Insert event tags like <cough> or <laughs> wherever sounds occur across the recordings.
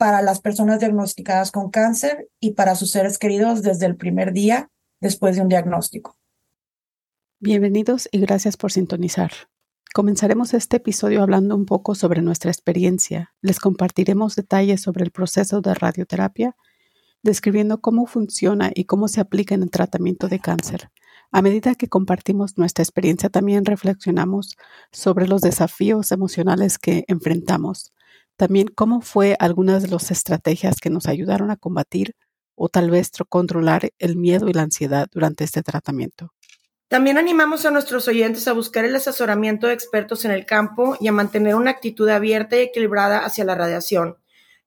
para las personas diagnosticadas con cáncer y para sus seres queridos desde el primer día después de un diagnóstico. Bienvenidos y gracias por sintonizar. Comenzaremos este episodio hablando un poco sobre nuestra experiencia. Les compartiremos detalles sobre el proceso de radioterapia, describiendo cómo funciona y cómo se aplica en el tratamiento de cáncer. A medida que compartimos nuestra experiencia, también reflexionamos sobre los desafíos emocionales que enfrentamos, también cómo fue algunas de las estrategias que nos ayudaron a combatir o tal vez controlar el miedo y la ansiedad durante este tratamiento. También animamos a nuestros oyentes a buscar el asesoramiento de expertos en el campo y a mantener una actitud abierta y equilibrada hacia la radiación,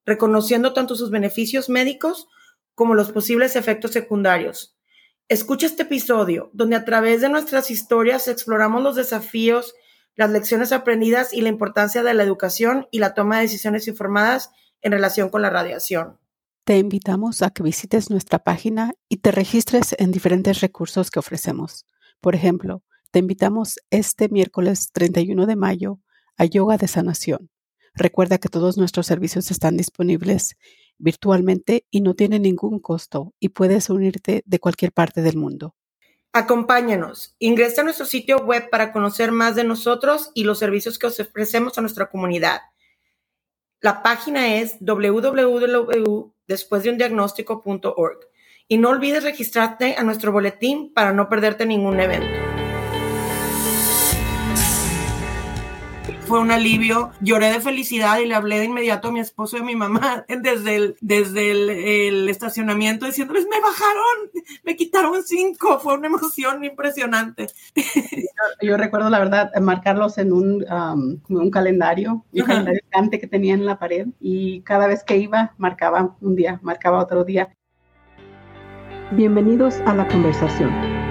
reconociendo tanto sus beneficios médicos como los posibles efectos secundarios. Escucha este episodio, donde a través de nuestras historias exploramos los desafíos las lecciones aprendidas y la importancia de la educación y la toma de decisiones informadas en relación con la radiación. Te invitamos a que visites nuestra página y te registres en diferentes recursos que ofrecemos. Por ejemplo, te invitamos este miércoles 31 de mayo a Yoga de Sanación. Recuerda que todos nuestros servicios están disponibles virtualmente y no tienen ningún costo y puedes unirte de cualquier parte del mundo. Acompáñanos. Ingresa a nuestro sitio web para conocer más de nosotros y los servicios que os ofrecemos a nuestra comunidad. La página es www.despuesdeundiagnóstico.org y no olvides registrarte a nuestro boletín para no perderte ningún evento. Fue un alivio. Lloré de felicidad y le hablé de inmediato a mi esposo y a mi mamá <laughs> desde el, desde el, estacionamiento diciéndoles, me bajaron, me quitaron cinco. Fue una emoción impresionante. <laughs> Yo, recuerdo, la verdad, marcarlos en un, un calendario, un calendario que tenía en la pared y cada vez que iba marcaba un día, marcaba otro día. Bienvenidos a la conversación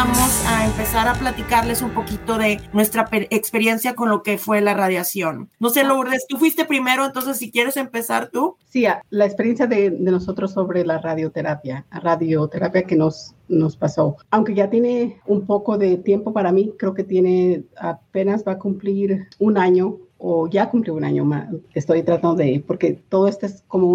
vamos a empezar a platicarles un poquito de nuestra experiencia con lo que fue la radiación. No sé, Lourdes, tú fuiste primero, entonces si quieres empezar tú. Sí, la experiencia de, nosotros sobre la radioterapia, radioterapia que nos, nos pasó. Aunque ya tiene un poco de tiempo para mí, creo que tiene apenas va a cumplir un año o ya cumplió un año más. Estoy tratando de, porque todo esto es como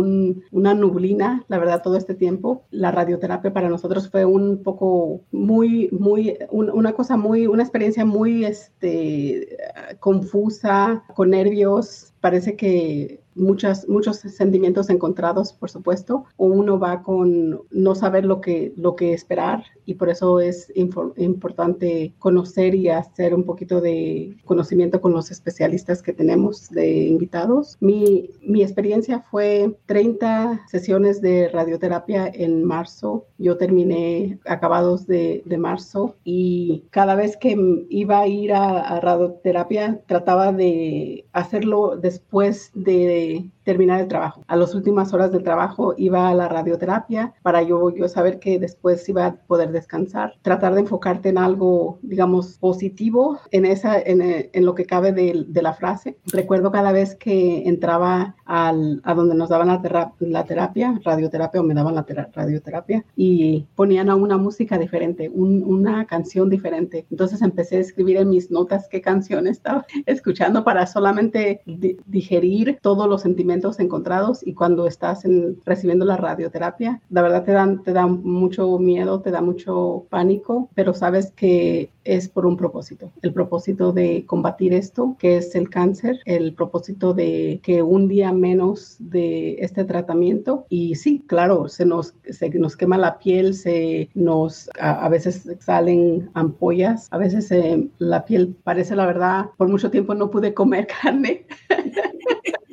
una nublina, la verdad, todo este tiempo. La radioterapia para nosotros fue un poco muy, muy, una cosa muy, una experiencia muy, este, confusa, con nervios. Parece que muchas, muchos sentimientos encontrados, por supuesto. Uno va con no saber lo que, lo que esperar y por eso es importante conocer y hacer un poquito de conocimiento con los especialistas que tenemos de invitados. Mi, mi experiencia fue 30 sesiones de radioterapia en marzo. Yo terminé acabados de, de marzo y cada vez que iba a ir a, a radioterapia trataba de hacerlo después de terminar el trabajo. A las últimas horas del trabajo iba a la radioterapia para yo, yo saber que después iba a poder descansar. Tratar de enfocarte en algo, digamos, positivo en, esa, en, en lo que cabe de, de, la frase. Recuerdo cada vez que entraba al, a donde nos daban la, la terapia, radioterapia o me daban la radioterapia y ponían a una música diferente, una canción diferente. Entonces empecé a escribir en mis notas qué canción <laughs> estaba escuchando para solamente digerir todos los sentimientos encontrados y cuando estás en, recibiendo la radioterapia, la verdad te dan, te mucho miedo, te da mucho pánico, pero sabes que es por un propósito, el propósito de combatir esto, que es el cáncer, el propósito de que un día menos de este tratamiento y sí, claro, se nos, se nos quema la piel, se nos, a, veces salen ampollas, a veces la piel parece la verdad, por mucho tiempo no pude comer <laughs> carne.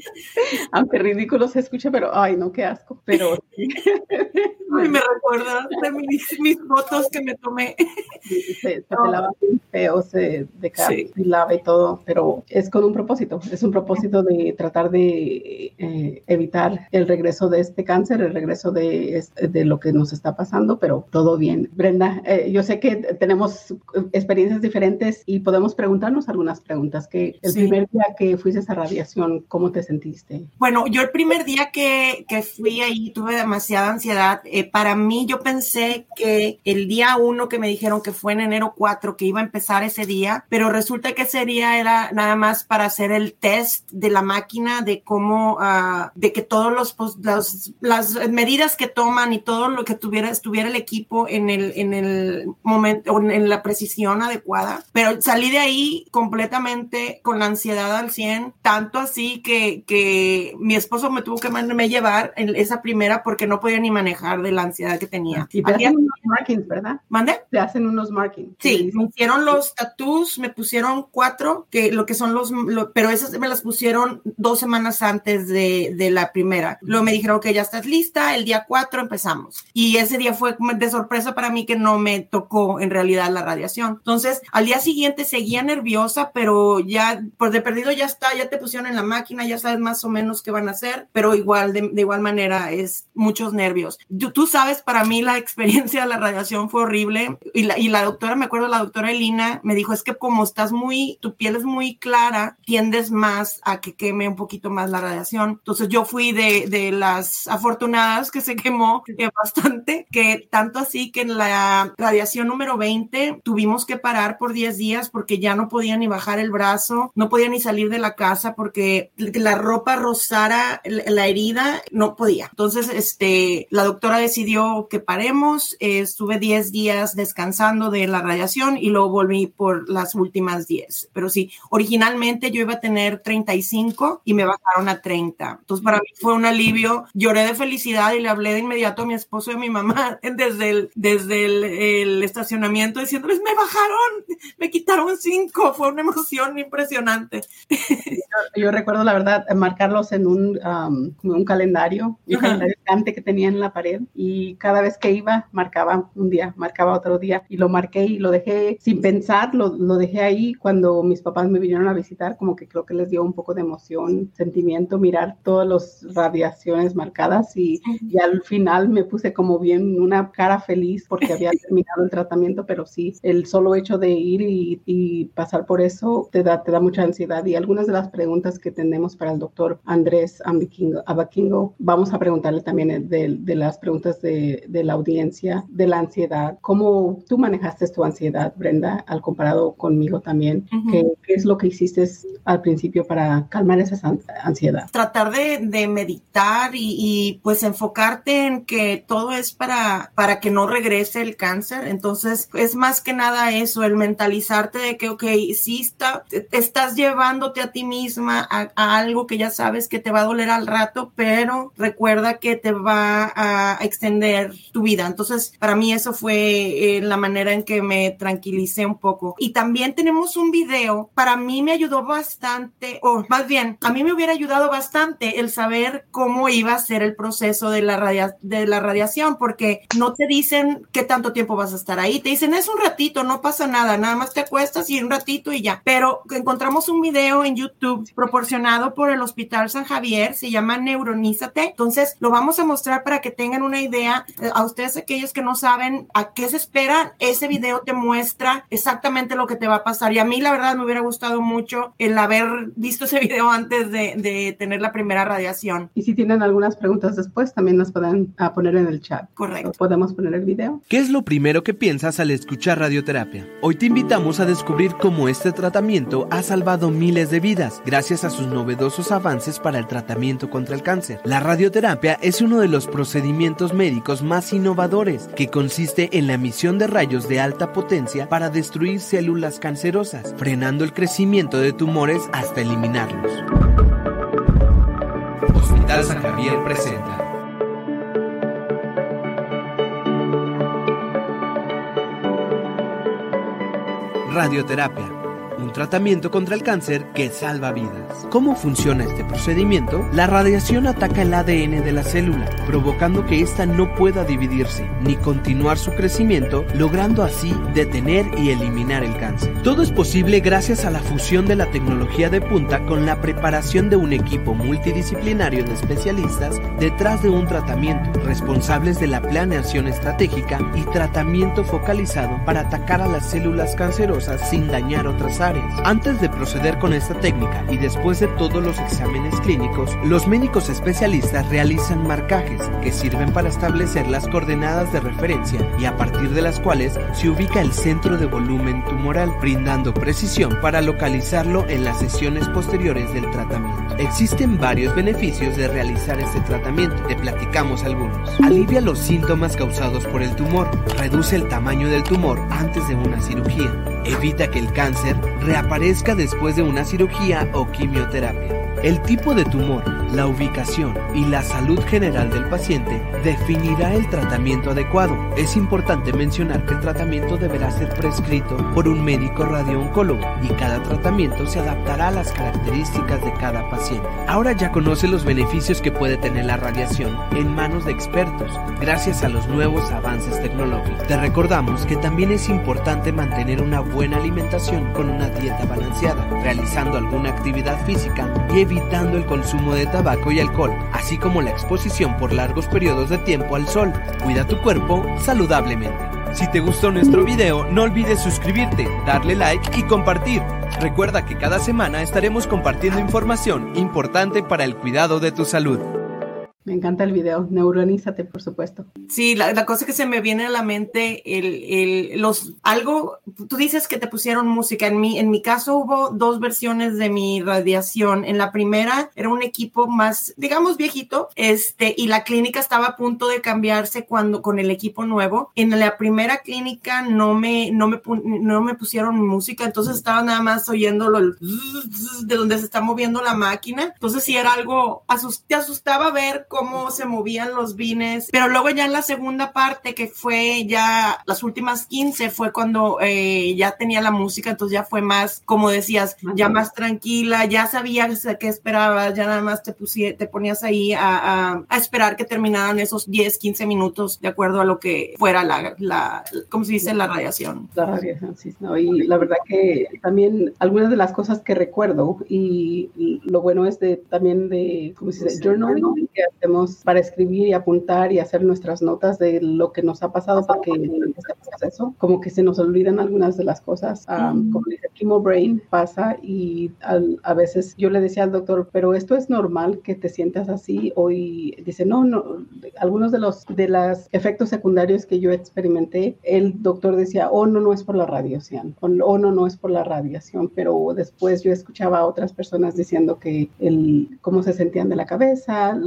<laughs> Aunque ridículo se escucha, pero ay, no, qué asco. Pero <laughs> Ay, me recuerda de mis, mis, fotos que me tomé. se, se te lava bien feo, se lava y todo, pero es con un propósito. Es un propósito de tratar de eh, evitar el regreso de este cáncer, el regreso de, de lo que nos está pasando, pero todo bien. Brenda, eh, yo sé que tenemos experiencias diferentes y podemos preguntarnos algunas preguntas. Que el primer día que fuiste a radiación, ¿cómo te sentiste? Bueno, yo el primer día que, que fui ahí tuve demasiada ansiedad. Eh, para mí yo pensé que el día uno que me dijeron que fue en enero 4, que iba a empezar ese día, pero resulta que ese día era nada más para hacer el test de la máquina, de cómo, uh, de que todos pues, los, las medidas que toman y todo lo que tuviera, estuviera el equipo en el, en el momento, en la precisión adecuada. Pero salí de ahí completamente con la ansiedad al 100, tanto así que, que mi esposo me tuvo que me llevar en esa primera porque no podía ni manejar de la ansiedad que tenía. Y te hacen unos markings, ¿verdad? ¿Mande? Te hacen unos markings. Sí, me hicieron los tattoos, me pusieron cuatro, que lo que son los, pero esas me las pusieron dos semanas antes de, de la primera. Luego me dijeron que ya estás lista, el día cuatro empezamos. Y ese día fue de sorpresa para mí que no me tocó en realidad la radiación. Entonces, al día siguiente seguía nerviosa, pero ya, pues de perdido ya está, ya te pusieron en la máquina, ya sabes más o menos qué van a hacer, pero igual, de, de igual manera, es muchos nervios. Tú sabes, para mí la <laughs> experiencia de la radiación fue horrible y la, y la doctora, me acuerdo, la doctora Elina me dijo, es que como estás muy, tu piel es muy clara, tiendes más a que queme un poquito más la radiación. Entonces yo fui de, de las afortunadas que se quemó eh, bastante, que tanto así que en la radiación número 20 tuvimos que parar por 10 días porque ya no podía ni bajar el brazo, no podía ni salir de la casa porque la ropa rozara la herida, no podía. Entonces, este, la doctora decidió que paremos, estuve 10 días descansando de la radiación y luego volví por las últimas 10. Pero sí, originalmente yo iba a tener 35 y me bajaron a 30. Entonces para mí fue un alivio, lloré de felicidad y le hablé de inmediato a mi esposo y a mi mamá <laughs> desde el, desde el, estacionamiento diciéndoles, me bajaron, me quitaron 5, fue una emoción impresionante. <laughs> Yo, recuerdo la verdad marcarlos en un, un calendario, un calendario que tenía en la pared y cada vez que iba marcaba un día, marcaba otro día y lo marqué y lo dejé sin pensar, lo, lo dejé ahí. Cuando mis papás me vinieron a visitar, como que creo que les dio un poco de emoción, sentimiento mirar todas las radiaciones marcadas y, y al final me puse como bien una cara feliz porque había <laughs> terminado el tratamiento, pero sí, el solo hecho de ir y, y pasar por eso te da, te da mucha ansiedad. Y algunas de las preguntas que tenemos para el doctor Andrés Abaquingo, vamos a preguntarle también de, de las preguntas de, de, la audiencia, de la ansiedad. ¿Cómo tú manejaste tu ansiedad, Brenda, al comparado conmigo también? ¿Qué, ¿Qué, es lo que hiciste al principio para calmar esa ansiedad? Tratar de, de meditar y, y, pues enfocarte en que todo es para, para que no regrese el cáncer. Entonces, es más que nada eso, el mentalizarte de que, ok, sí está, estás llevándote a ti misma a, a algo que ya sabes que te va a doler al rato, pero recuerda que te va a extender tu vida. Entonces, para mí eso fue eh, la manera en que me tranquilicé un poco. Y también tenemos un video, para mí me ayudó bastante, o más bien, a mí me hubiera ayudado bastante el saber cómo iba a ser el proceso de la, radia de la radiación, porque no te dicen qué tanto tiempo vas a estar ahí, te dicen es un ratito, no pasa nada, nada más te acuestas y un ratito y ya. Pero encontramos un video en YouTube proporcionado por el Hospital San Javier, se llama Neuronízate, entonces lo vamos a mostrar para que tengan una idea. Eh, a ustedes, aquellos que no saben a qué se espera, ese video te muestra exactamente lo que te va a pasar. Y a mí, la verdad, me hubiera gustado mucho el haber visto ese <laughs> video antes de, de tener la primera radiación. Y si tienen algunas preguntas después, también las pueden a poner en el chat. Correcto. Podemos poner el video. ¿Qué es lo primero que piensas al escuchar radioterapia? Hoy te invitamos a descubrir cómo este tratamiento ha salvado miles de vidas gracias a sus novedosos avances para el tratamiento contra el cáncer. La radioterapia es uno de los procedimientos médicos más innovadores, que consiste en la emisión de rayos de alta potencia para destruir células cancerosas, frenando el crecimiento de tumores hasta eliminarlos. Hospital San Javier presenta. Radioterapia tratamiento contra el cáncer que salva vidas. ¿Cómo funciona este procedimiento? La radiación ataca el ADN de la célula, provocando que ésta no pueda dividirse ni continuar su crecimiento, logrando así detener y eliminar el cáncer. Todo es posible gracias a la fusión de la tecnología de punta con la preparación de un equipo multidisciplinario de especialistas detrás de un tratamiento, responsables de la planeación estratégica y tratamiento focalizado para atacar a las células cancerosas sin dañar otras áreas. Antes de proceder con esta técnica y después de todos los exámenes clínicos, los médicos especialistas realizan marcajes que sirven para establecer las coordenadas de referencia y a partir de las cuales se ubica el centro de volumen tumoral, brindando precisión para localizarlo en las sesiones posteriores del tratamiento. Existen varios beneficios de realizar este tratamiento, te platicamos algunos. Alivia los síntomas causados por el tumor, reduce el tamaño del tumor antes de una cirugía, evita que el cáncer reaparezca después de una cirugía o quimioterapia. El tipo de tumor, la ubicación y la salud general del paciente definirá el tratamiento adecuado. Es importante mencionar que el tratamiento deberá ser prescrito por un médico radiooncólogo y cada tratamiento se adaptará a las características de cada paciente. Ahora ya conoce los beneficios que puede tener la radiación en manos de expertos gracias a los nuevos avances tecnológicos. Te recordamos que también es importante mantener una buena alimentación con una dieta balanceada, realizando alguna actividad física y evitando el consumo de tabaco y alcohol, así como la exposición por largos periodos de tiempo al sol. Cuida tu cuerpo saludablemente. Si te gustó nuestro video, no olvides suscribirte, darle like y compartir. Recuerda que cada semana estaremos compartiendo información importante para el cuidado de tu salud. Me encanta el video, neuronízate, por supuesto. Sí, la, cosa que se me viene a la mente, el, el, los, algo, tú dices que te pusieron música, en mi, en mi caso hubo dos versiones de mi radiación, en la primera era un equipo más, digamos, viejito, este, y la clínica estaba a punto de cambiarse cuando, con el equipo nuevo, en la primera clínica no me, no me, no me pusieron música, entonces estaba nada más oyendo lo, de donde se está moviendo la máquina, entonces sí era algo, asust, te asustaba ver cómo se movían los vines, pero luego ya en la segunda parte, que fue ya las últimas 15, fue cuando eh, ya tenía la música, entonces ya fue más, como decías, ya más tranquila, ya sabías qué esperabas, ya nada más te, te ponías ahí a, a, esperar que terminaran esos 10, 15 minutos, de acuerdo a lo que fuera la, la ¿cómo se dice? La radiación. La radiación, sí, no, y la verdad que también algunas de las cosas que recuerdo y, y lo bueno es de también de, ¿cómo se dice? Journaling, que para escribir y apuntar y hacer nuestras notas de lo que nos ha pasado, porque en este proceso como que se nos olvidan algunas de las cosas, como dice Kimo Brain pasa y a veces yo le decía al doctor, pero esto es normal que te sientas así, hoy dice, no, no, algunos de los de los efectos secundarios que yo experimenté, el doctor decía, oh, no, no es por la radiación, o oh, no, no es por la radiación, pero después yo escuchaba a otras personas diciendo que el, cómo se sentían de la cabeza,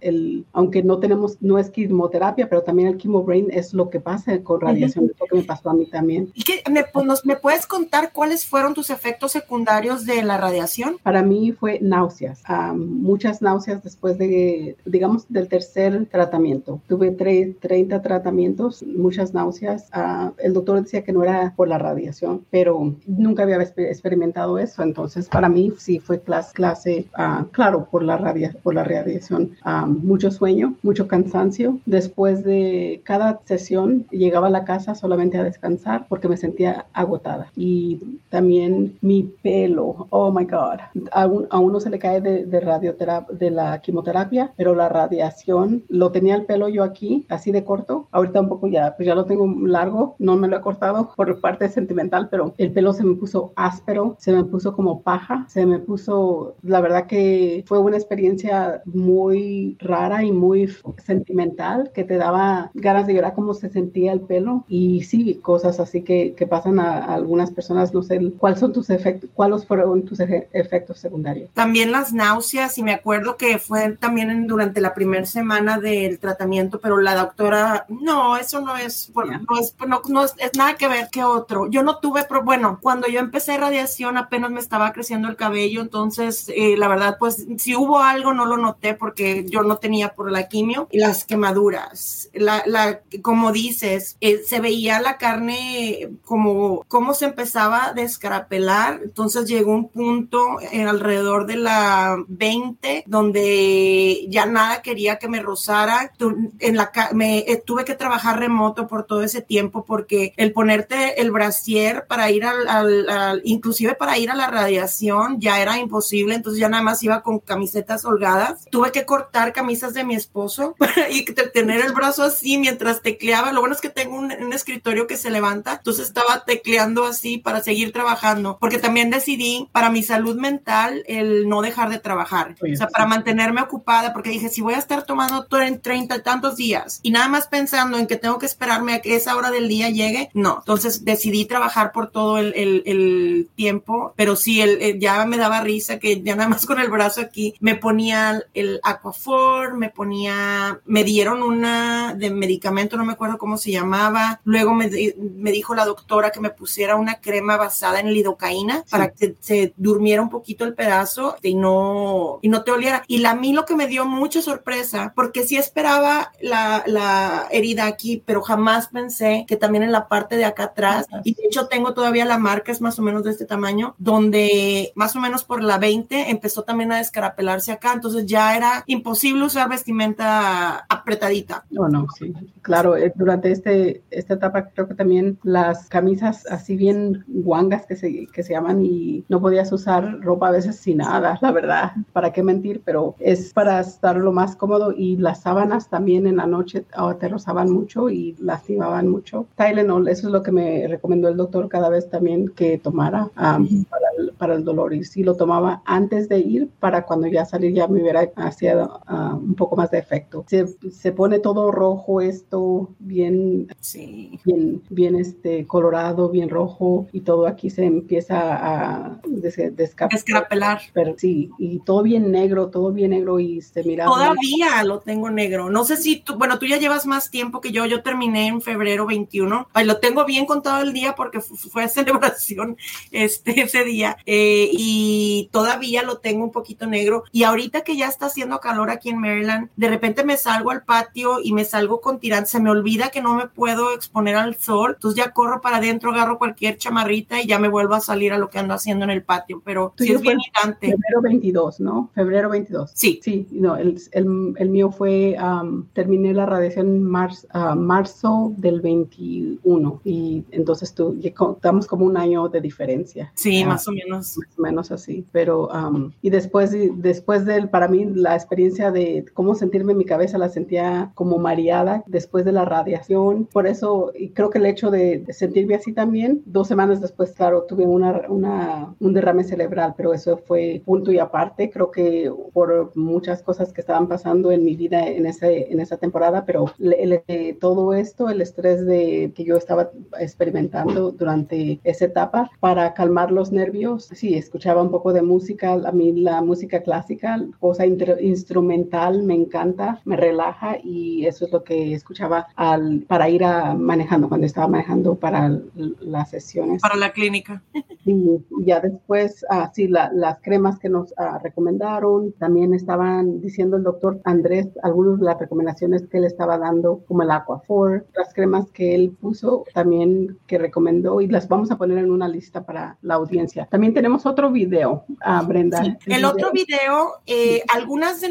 el, aunque no tenemos, no es quimioterapia, pero también el brain es lo que pasa con radiación, es lo que me pasó a mí también. ¿Y qué, me, pues, me, puedes contar cuáles fueron tus efectos secundarios de la radiación? Para mí fue náuseas, muchas náuseas después de, digamos, del tercer tratamiento. Tuve 30 tratamientos, muchas náuseas. Ah, el doctor decía que no era por la radiación, pero nunca había experimentado eso, entonces para mí sí fue clase, clase ah, claro, por la, radia, por la radiación mucho sueño, mucho cansancio. Después de cada sesión llegaba a la casa solamente a descansar porque me sentía agotada. Y también mi pelo, oh my God, a, uno se le cae de, de radioterapia, de la quimioterapia, pero la radiación, lo tenía el pelo yo aquí, así de corto. Ahorita un poco ya, pues ya lo tengo largo, no me lo he cortado por parte sentimental, pero el pelo se me puso áspero, se me puso como paja, se me puso, la verdad que fue una experiencia muy rara y muy sentimental que te daba ganas de llorar cómo se sentía el pelo y sí, cosas así que, que pasan a, algunas personas, no sé, ¿cuáles son tus efectos, cuáles fueron tus efectos secundarios? También las náuseas y me acuerdo que fue también durante la primera semana del tratamiento, pero la doctora, no, eso no es, bueno, no, es, no, es, nada que ver que otro. Yo no tuve, pero bueno, cuando yo empecé radiación apenas me estaba creciendo el cabello, entonces eh, la verdad, pues si hubo algo no lo noté porque yo no tenía por la quimio, las quemaduras, la, la como dices, eh, se veía la carne como, cómo se empezaba a descarapelar, entonces llegó un punto en alrededor de la 20 donde ya nada quería que me rozara, en la, me, eh, tuve que trabajar remoto por todo ese tiempo porque el ponerte el brasier para ir al, al, inclusive para ir a la radiación ya era imposible, entonces ya nada más iba con camisetas holgadas. Tuve que cortar camisas de mi esposo <laughs> y tener el brazo así mientras tecleaba. Lo bueno es que tengo un, escritorio que se levanta, entonces estaba tecleando así para seguir trabajando, porque también decidí para mi salud mental el no dejar de trabajar, o sea, para mantenerme ocupada, porque dije, si voy a estar tomando todo en 30 y tantos días y nada más pensando en que tengo que esperarme a que esa hora del día llegue, no. Entonces decidí trabajar por todo el, el, el tiempo, pero sí, el, ya me daba risa que ya nada más con el brazo aquí me ponía el Me ponía, me dieron una de medicamento, no me acuerdo cómo se llamaba. Luego me, me dijo la doctora que me pusiera una crema basada en lidocaína para que se durmiera un poquito el pedazo y no, y no te oliera. Y a mí lo que me dio mucha sorpresa, porque sí esperaba la, la herida aquí, pero jamás pensé que también en la parte de acá atrás, y de hecho tengo todavía la marca, es más o menos de este tamaño, donde más o menos por la 20 empezó también a descarapelarse acá, entonces ya era imposible usar vestimenta apretadita. No, no, sí, claro, eh, durante este, esta etapa creo que también las camisas así bien guangas que se, que se llaman y no podías usar ropa a veces sin nada, la verdad, para qué mentir, pero es para estar lo más cómodo y las sábanas también en la noche oh, te rozaban mucho y lastimaban mucho. Tylenol, eso es lo que me recomendó el doctor cada vez también que tomara um, para, el, para, el, dolor y si lo tomaba antes de ir para cuando ya salir ya me hubiera hacía uh, un poco más de efecto. Se, se, pone todo rojo esto, bien, sí. bien, bien este, colorado, bien rojo y todo aquí se empieza a des, descrapelar. Pero sí, y todo bien negro, todo bien negro y se mira. Todavía lo tengo negro. No sé si tú, bueno, tú ya llevas más tiempo que yo. Yo terminé en febrero 21. Ay, lo tengo bien contado el día porque fue <laughs> celebración este, ese día. Eh, y todavía lo tengo un poquito negro. Y ahorita que ya está haciendo calor aquí en Maryland, de repente me salgo al patio y me salgo con tirantes. Se me olvida que no me puedo exponer al sol. Entonces ya corro para adentro, agarro cualquier chamarrita y ya me vuelvo a salir a lo que ando haciendo en el patio. Pero sí es bien irritante. Febrero 22, ¿no? Febrero 22. Sí. Sí, no, el, el, el mío fue, um, terminé la radiación en marzo, uh, marzo del 21 y entonces tú, estamos como un año de diferencia. Sí, uh, más o menos. Más o menos así, pero um, y después, después del, para mí la experiencia de cómo sentirme en mi cabeza la sentía como mareada después de la radiación, por eso y creo que el hecho de sentirme así también, dos semanas después, claro, tuve una, una, un derrame cerebral, pero eso fue punto y aparte, creo que por muchas cosas que estaban pasando en mi vida en, ese, en esa temporada, pero el, el, todo esto, el estrés de, que yo estaba experimentando durante esa etapa, para calmar los nervios, sí, escuchaba un poco de música, a mí la música clásica, cosa instrumental, me encanta, me relaja y eso es lo que escuchaba al, para ir a manejando, cuando estaba manejando para las sesiones. Para la clínica. Y ya después, ah, sí, la, las cremas que nos ah, recomendaron, también estaban diciendo el doctor Andrés algunas de las recomendaciones que él estaba dando, como el Aquafor, las cremas que él puso también que recomendó y las vamos a poner en una lista para la audiencia. También tenemos otro video, uh, Brenda. Sí, el, el, otro video, eh, sí. algunas de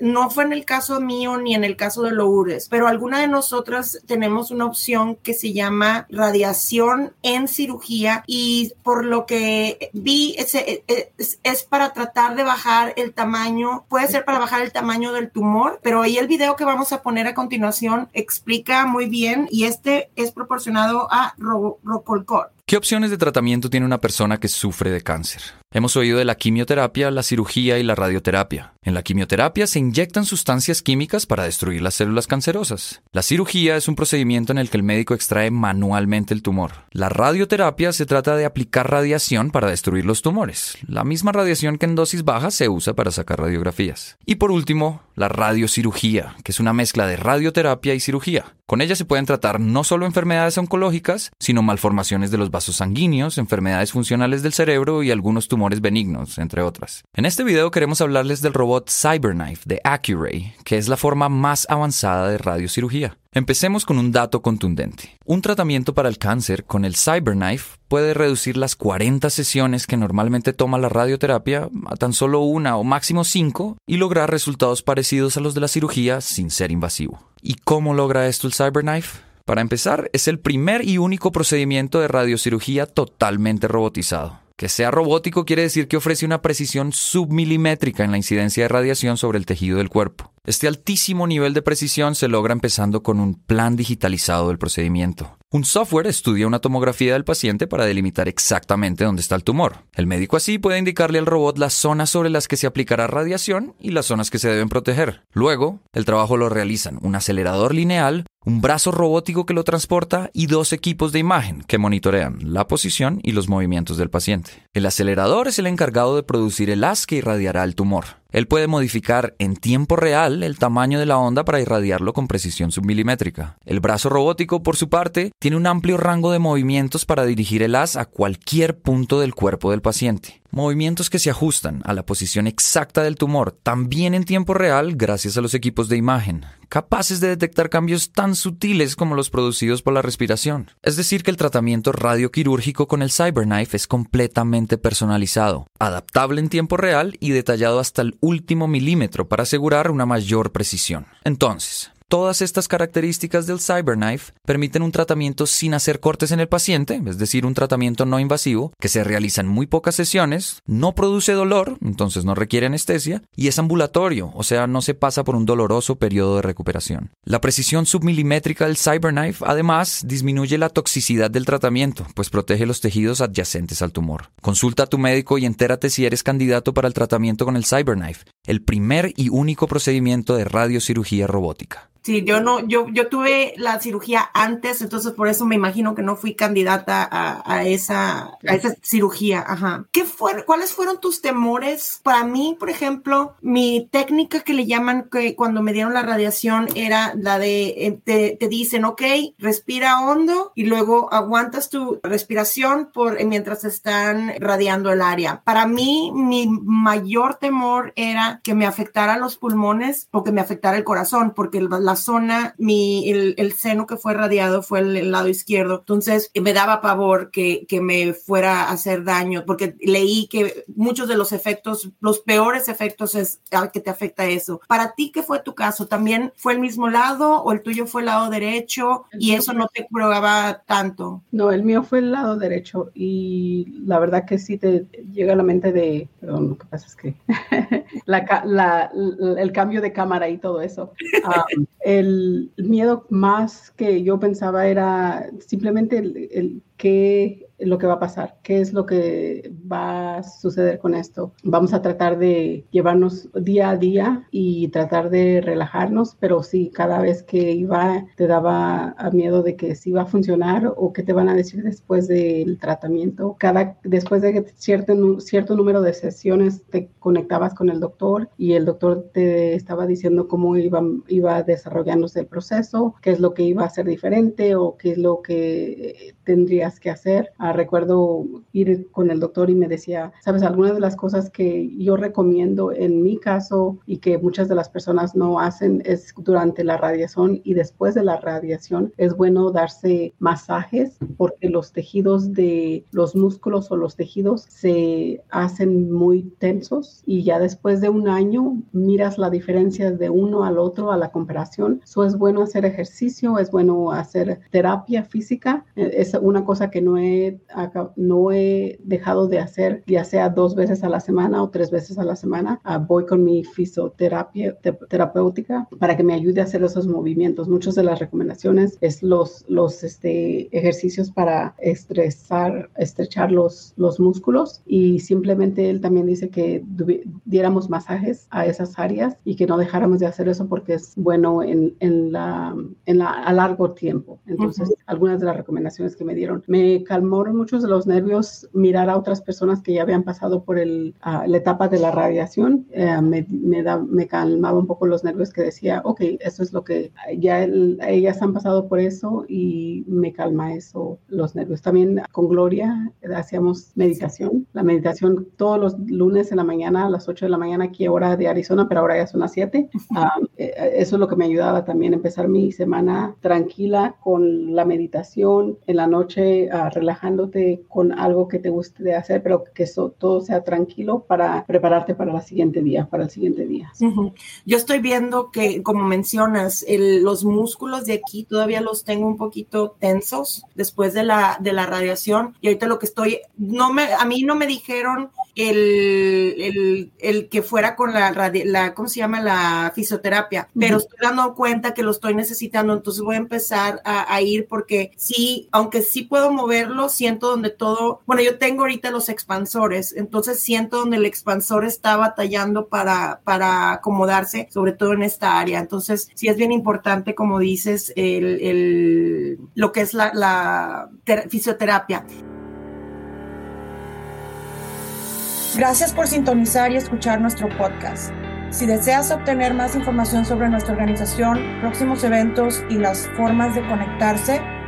no fue en el caso mío ni en el caso de Lourdes, pero alguna de nosotras tenemos una opción que se llama radiación en cirugía y por lo que vi es, es, es para tratar de bajar el tamaño, puede ser para bajar el tamaño del tumor, pero ahí el video que vamos a poner a continuación explica muy bien y este es proporcionado a Ro Rocolcor. ¿Qué opciones de tratamiento tiene una persona que sufre de cáncer? Hemos oído de la quimioterapia, la cirugía y la radioterapia. En la quimioterapia se inyectan sustancias químicas para destruir las células cancerosas. La cirugía es un procedimiento en el que el médico extrae manualmente el tumor. La radioterapia se trata de aplicar radiación para destruir los tumores, la misma radiación que en dosis bajas se usa para sacar radiografías. Y por último, la radiocirugía, que es una mezcla de radioterapia y cirugía. Con ella se pueden tratar no solo enfermedades oncológicas, sino malformaciones de los vasos sanguíneos, enfermedades funcionales del cerebro y algunos tumores benignos, entre otras. En este video queremos hablarles del robot CyberKnife de Accuray, que es la forma más avanzada de radiocirugía. Empecemos con un dato contundente. Un tratamiento para el cáncer con el CyberKnife puede reducir las 40 sesiones que normalmente toma la radioterapia a tan solo una o máximo cinco y lograr resultados parecidos a los de la cirugía sin ser invasivo. ¿Y cómo logra esto el CyberKnife? Para empezar, es el primer y único procedimiento de radiocirugía totalmente robotizado. Que sea robótico quiere decir que ofrece una precisión submilimétrica en la incidencia de radiación sobre el tejido del cuerpo. Este altísimo nivel de precisión se logra empezando con un plan digitalizado del procedimiento. Un software estudia una tomografía del paciente para delimitar exactamente dónde está el tumor. El médico así puede indicarle al robot las zonas sobre las que se aplicará radiación y las zonas que se deben proteger. Luego, el trabajo lo realizan un acelerador lineal, un brazo robótico que lo transporta y dos equipos de imagen que monitorean la posición y los movimientos del paciente. El acelerador es el encargado de producir el haz que irradiará el tumor. Él puede modificar en tiempo real el tamaño de la onda para irradiarlo con precisión submilimétrica. El brazo robótico, por su parte, tiene un amplio rango de movimientos para dirigir el haz a cualquier punto del cuerpo del paciente. Movimientos que se ajustan a la posición exacta del tumor, también en tiempo real gracias a los equipos de imagen, capaces de detectar cambios tan sutiles como los producidos por la respiración. Es decir, que el tratamiento radioquirúrgico con el CyberKnife es completamente personalizado, adaptable en tiempo real y detallado hasta el último milímetro para asegurar una mayor precisión. Entonces, Todas estas características del CyberKnife permiten un tratamiento sin hacer cortes en el paciente, es decir, un tratamiento no invasivo, que se realiza en muy pocas sesiones, no produce dolor, entonces no requiere anestesia, y es ambulatorio, o sea, no se pasa por un doloroso periodo de recuperación. La precisión submilimétrica del CyberKnife además disminuye la toxicidad del tratamiento, pues protege los tejidos adyacentes al tumor. Consulta a tu médico y entérate si eres candidato para el tratamiento con el CyberKnife, el primer y único procedimiento de radiocirugía robótica. Sí, yo no, yo, yo tuve la cirugía antes, entonces por eso me imagino que no fui candidata a, esa, a esa cirugía. Ajá. ¿Qué fue, ¿Cuáles fueron tus temores? Para mí, por ejemplo, mi técnica que le llaman que cuando me dieron la radiación era la de, eh, te, te dicen, ok, respira hondo y luego aguantas tu respiración por, mientras están radiando el área. Para mí, mi mayor temor era que me afectara los pulmones o que me afectara el corazón, porque la zona, mi, el, seno que fue radiado fue el, lado izquierdo. Entonces me daba pavor que, que, me fuera a hacer daño, porque leí que muchos de los efectos, los peores efectos es al que te afecta eso. Para ti, ¿qué fue tu caso? ¿También fue el mismo lado o el tuyo fue el lado derecho y eso no te probaba tanto? No, el mío fue el lado derecho y la verdad que sí te llega a la mente de, perdón, lo que pasa es que <laughs> la, el cambio de cámara y todo eso. Um, el miedo más que yo pensaba era simplemente el que lo que va a pasar, qué es lo que va a suceder con esto. Vamos a tratar de llevarnos día a día y tratar de relajarnos, pero sí, cada vez que iba te daba miedo de que si va a funcionar o qué te van a decir después del tratamiento. Cada, después de cierto, cierto número de sesiones te conectabas con el doctor y el doctor te estaba diciendo cómo iba, iba desarrollándose el proceso, qué es lo que iba a ser diferente o qué es lo que tendrías que hacer recuerdo ir con el doctor y me decía, sabes, algunas de las cosas que yo recomiendo en mi caso y que muchas de las personas no hacen es durante la radiación y después de la radiación es bueno darse masajes porque los tejidos de los músculos o los tejidos se hacen muy tensos y ya después de un año miras la diferencia de uno al otro a la comparación. Eso es bueno hacer ejercicio, es bueno hacer terapia física. Es una cosa que no he no he dejado de hacer, ya sea dos veces a la semana o tres veces a la semana. Ah, voy con mi fisioterapia terapéutica para que me ayude a hacer esos movimientos. Muchas de las recomendaciones es los, los este, ejercicios para estresar, estrechar los, los músculos y simplemente él también dice que diéramos masajes a esas áreas y que no dejáramos de hacer eso porque es bueno en, en la, en la, a largo tiempo. Entonces, algunas de las recomendaciones que me dieron me calmó muchos de los nervios mirar a otras personas que ya habían pasado por el, la etapa de la radiación. Eh, me, me, da, me, calmaba un poco los nervios que decía, ok, eso es lo que ya ellas han pasado por eso y me calma eso, los nervios. También con Gloria hacíamos meditación. la meditación todos los lunes en la mañana a las 8 de la mañana aquí hora de Arizona, pero ahora ya son las 7. Ah, eh, eso es lo que me ayudaba también empezar mi semana tranquila con la meditación en la noche, uh, relajándote con algo que te guste de hacer, pero que eso, todo sea tranquilo para prepararte para el siguiente día, para el siguiente día. Yo estoy viendo que, como mencionas, el, los músculos de aquí todavía los tengo un poquito tensos después de la, de la radiación. Y ahorita lo que estoy, no me, a mí no me dijeron el, el, que fuera con la, la, ¿cómo se llama? La fisioterapia, pero estoy dando cuenta que lo estoy necesitando, entonces voy a empezar a, ir porque sí, aunque sí puedo moverlo, siento donde todo, bueno, yo tengo ahorita los expansores, entonces siento donde el expansor está batallando para, para acomodarse, sobre todo en esta área. Entonces, sí es bien importante, como dices, el, el lo que es la, la fisioterapia. Gracias por sintonizar y escuchar nuestro podcast. Si deseas obtener más información sobre nuestra organización, próximos eventos y las formas de conectarse,